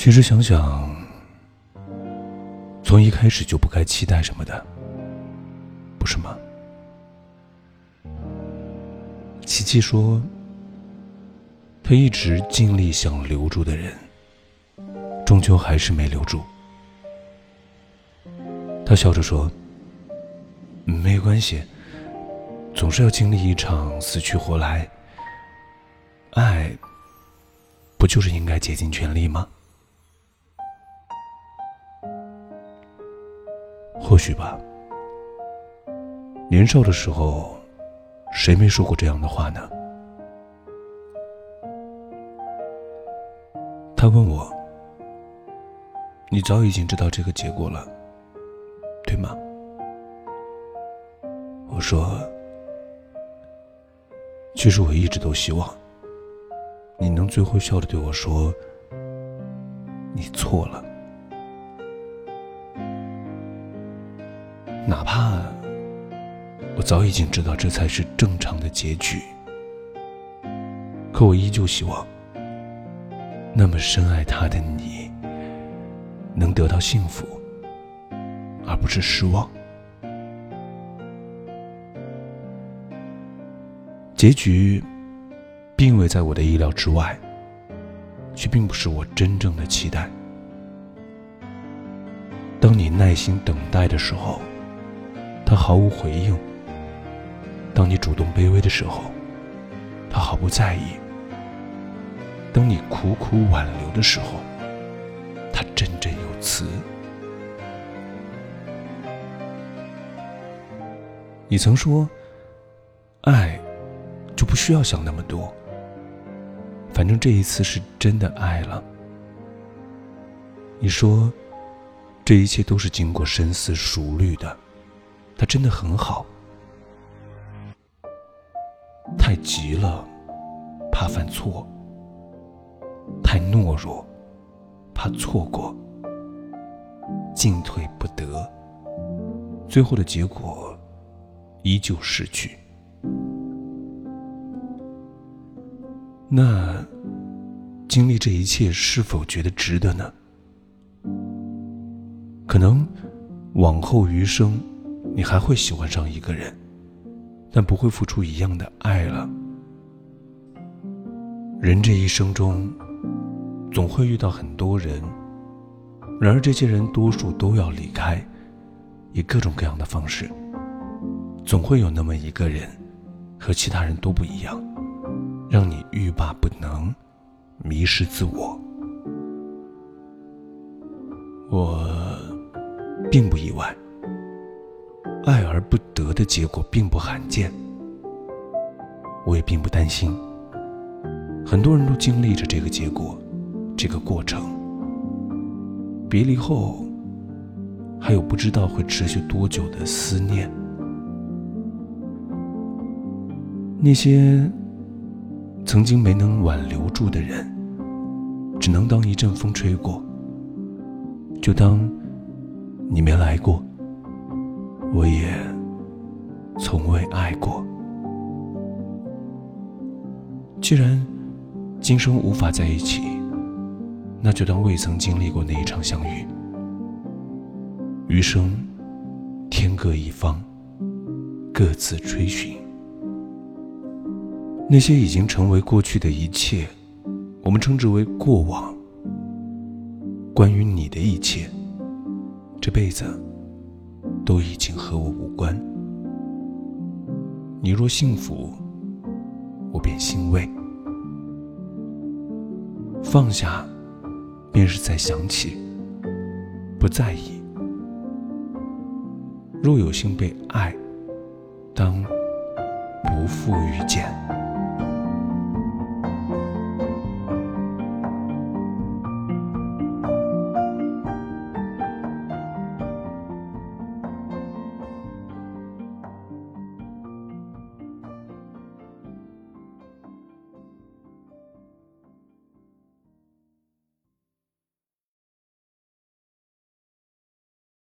其实想想，从一开始就不该期待什么的，不是吗？琪琪说，他一直尽力想留住的人，终究还是没留住。他笑着说：“没关系，总是要经历一场死去活来。爱，不就是应该竭尽全力吗？”或许吧。年少的时候，谁没说过这样的话呢？他问我：“你早已经知道这个结果了，对吗？”我说：“其实我一直都希望，你能最后笑着对我说，你错了。”哪怕我早已经知道这才是正常的结局，可我依旧希望，那么深爱他的你，能得到幸福，而不是失望。结局并未在我的意料之外，却并不是我真正的期待。当你耐心等待的时候。他毫无回应。当你主动卑微的时候，他毫不在意；当你苦苦挽留的时候，他振振有词。你曾说，爱就不需要想那么多，反正这一次是真的爱了。你说，这一切都是经过深思熟虑的。他真的很好，太急了，怕犯错；太懦弱，怕错过；进退不得，最后的结果依旧失去。那经历这一切，是否觉得值得呢？可能往后余生。你还会喜欢上一个人，但不会付出一样的爱了。人这一生中，总会遇到很多人，然而这些人多数都要离开，以各种各样的方式。总会有那么一个人，和其他人都不一样，让你欲罢不能，迷失自我。我并不意外。爱而不得的结果并不罕见，我也并不担心。很多人都经历着这个结果，这个过程。别离后，还有不知道会持续多久的思念。那些曾经没能挽留住的人，只能当一阵风吹过，就当你没来过。我也从未爱过。既然今生无法在一起，那就当未曾经历过那一场相遇。余生天各一方，各自追寻。那些已经成为过去的一切，我们称之为过往。关于你的一切，这辈子。都已经和我无关。你若幸福，我便欣慰；放下，便是在想起，不在意。若有幸被爱，当不负遇见。